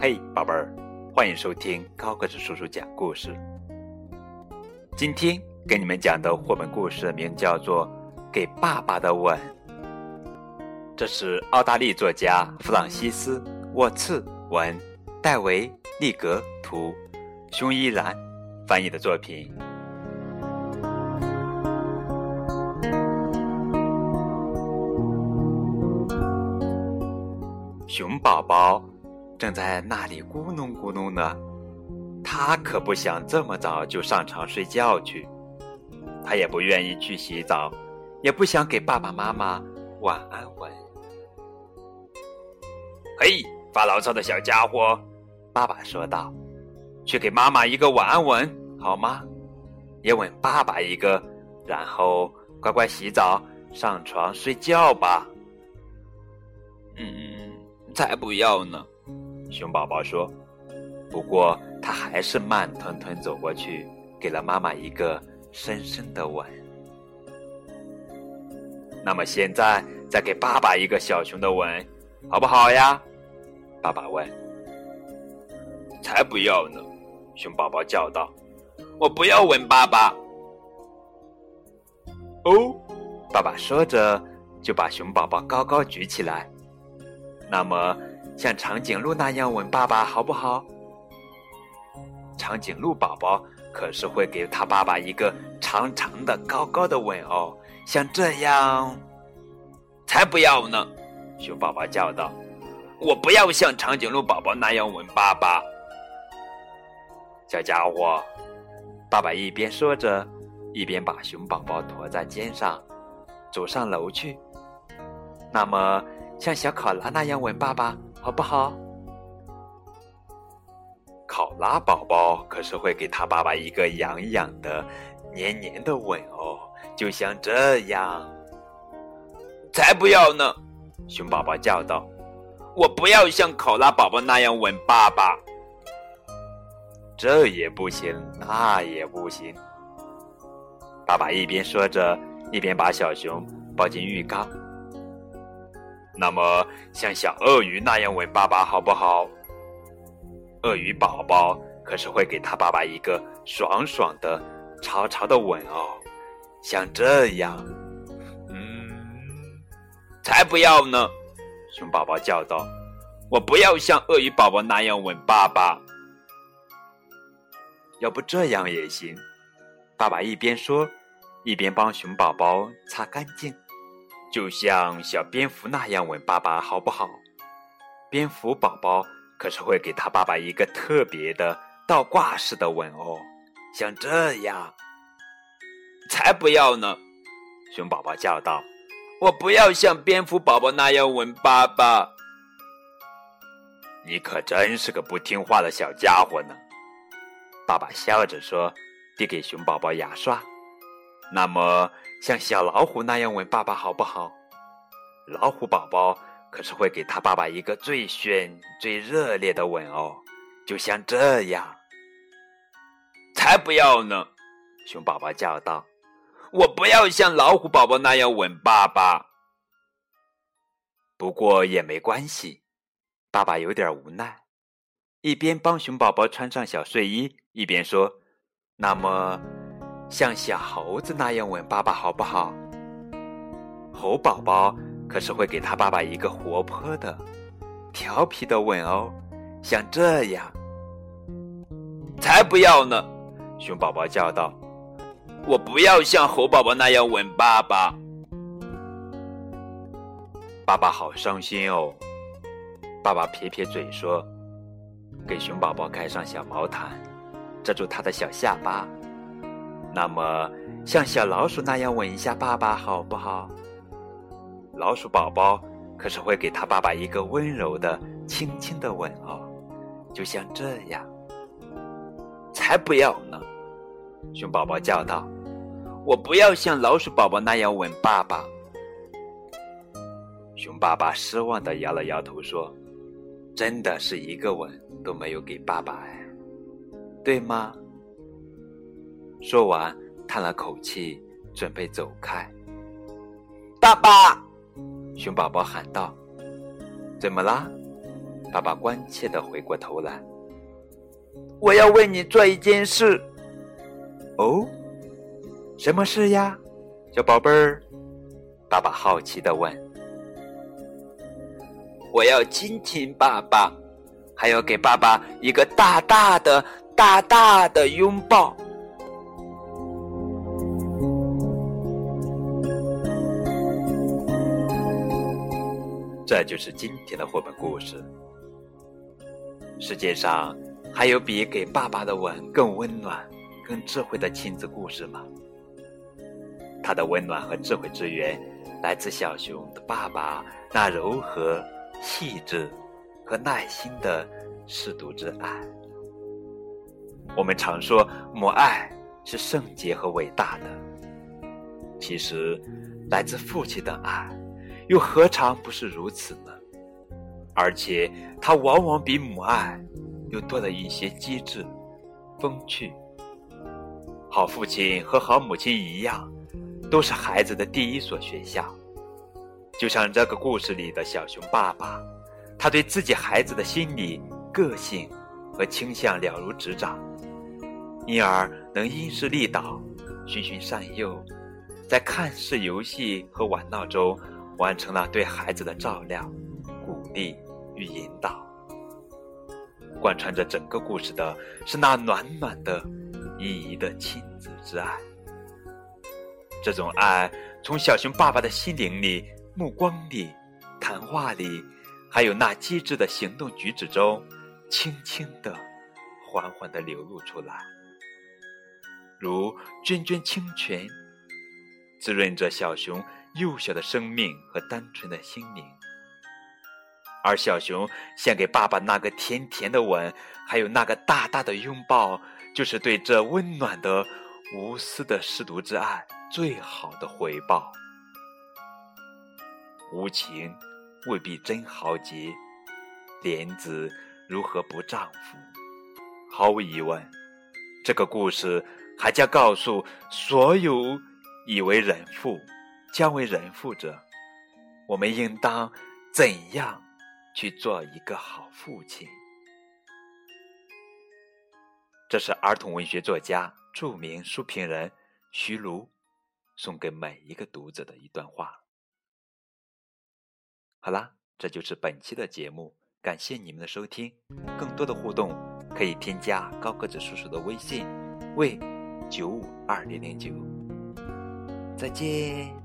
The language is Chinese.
嘿，宝贝儿，欢迎收听高个子叔叔讲故事。今天给你们讲的绘本故事名叫做《给爸爸的吻》，这是澳大利作家弗朗西斯·沃茨文、戴维·利格图、熊依然翻译的作品。熊宝宝正在那里咕哝咕哝呢。他可不想这么早就上床睡觉去，他也不愿意去洗澡，也不想给爸爸妈妈晚安吻。嘿，发牢骚的小家伙，爸爸说道：“去给妈妈一个晚安吻好吗？也吻爸爸一个，然后乖乖洗澡，上床睡觉吧。”嗯，才不要呢，熊宝宝说。不过。他还是慢吞吞走过去，给了妈妈一个深深的吻。那么现在再给爸爸一个小熊的吻，好不好呀？爸爸问。才不要呢！熊宝宝叫道：“我不要吻爸爸。”哦，爸爸说着就把熊宝宝高高举起来。那么像长颈鹿那样吻爸爸，好不好？长颈鹿宝宝可是会给他爸爸一个长长的、高高的吻哦，像这样。才不要呢！熊宝宝叫道：“我不要像长颈鹿宝宝那样吻爸爸。”小家伙，爸爸一边说着，一边把熊宝宝驮在肩上，走上楼去。那么，像小考拉那样吻爸爸，好不好？考拉宝宝可是会给他爸爸一个痒痒的、黏黏的吻哦，就像这样。才不要呢！熊宝宝叫道：“我不要像考拉宝宝那样吻爸爸。”这也不行，那也不行。爸爸一边说着，一边把小熊抱进浴缸。那么，像小鳄鱼那样吻爸爸，好不好？鳄鱼宝宝可是会给他爸爸一个爽爽的、潮潮的吻哦，像这样。嗯，才不要呢！熊宝宝叫道：“我不要像鳄鱼宝宝那样吻爸爸。要不这样也行。”爸爸一边说，一边帮熊宝宝擦干净，就像小蝙蝠那样吻爸爸，好不好？蝙蝠宝宝。可是会给他爸爸一个特别的倒挂式的吻哦，像这样。才不要呢！熊宝宝叫道：“我不要像蝙蝠宝宝那样吻爸爸。”你可真是个不听话的小家伙呢！爸爸笑着说，递给熊宝宝牙刷。那么，像小老虎那样吻爸爸好不好？老虎宝宝。可是会给他爸爸一个最炫、最热烈的吻哦，就像这样。才不要呢！熊宝宝叫道：“我不要像老虎宝宝那样吻爸爸。”不过也没关系，爸爸有点无奈，一边帮熊宝宝穿上小睡衣，一边说：“那么，像小猴子那样吻爸爸好不好？”猴宝宝。可是会给他爸爸一个活泼的、调皮的吻哦，像这样。才不要呢！熊宝宝叫道：“我不要像猴宝宝那样吻爸爸。”爸爸好伤心哦。爸爸撇撇嘴说：“给熊宝宝盖上小毛毯，遮住他的小下巴。那么，像小老鼠那样吻一下爸爸，好不好？”老鼠宝宝可是会给他爸爸一个温柔的、轻轻的吻哦，就像这样。才不要呢！熊宝宝叫道：“我不要像老鼠宝宝那样吻爸爸。”熊爸爸失望的摇了摇头说：“真的是一个吻都没有给爸爸哎，对吗？”说完，叹了口气，准备走开。爸爸！熊宝宝喊道：“怎么啦？”爸爸关切的回过头来：“我要为你做一件事。”哦，什么事呀，小宝贝儿？爸爸好奇的问。“我要亲亲爸爸，还要给爸爸一个大大的、大大的拥抱。”这就是今天的绘本故事。世界上还有比给爸爸的吻更温暖、更智慧的亲子故事吗？他的温暖和智慧之源，来自小熊的爸爸那柔和、细致和耐心的舐犊之爱。我们常说母爱是圣洁和伟大的，其实来自父亲的爱。又何尝不是如此呢？而且，它往往比母爱又多了一些机智、风趣。好父亲和好母亲一样，都是孩子的第一所学校。就像这个故事里的小熊爸爸，他对自己孩子的心理、个性和倾向了如指掌，因而能因势利导、循循善诱，在看似游戏和玩闹中。完成了对孩子的照料、鼓励与引导。贯穿着整个故事的是那暖暖的、依依的亲子之爱。这种爱从小熊爸爸的心灵里、目光里、谈话里，还有那机智的行动举止中，轻轻的、缓缓的流露出来，如涓涓清泉，滋润着小熊。幼小的生命和单纯的心灵，而小熊献给爸爸那个甜甜的吻，还有那个大大的拥抱，就是对这温暖的、无私的舐犊之爱最好的回报。无情未必真豪杰，莲子如何不丈夫？毫无疑问，这个故事还将告诉所有以为人父。将为人父者，我们应当怎样去做一个好父亲？这是儿童文学作家、著名书评人徐卢送给每一个读者的一段话。好啦，这就是本期的节目，感谢你们的收听。更多的互动可以添加高个子叔叔的微信：为九五二零零九。再见。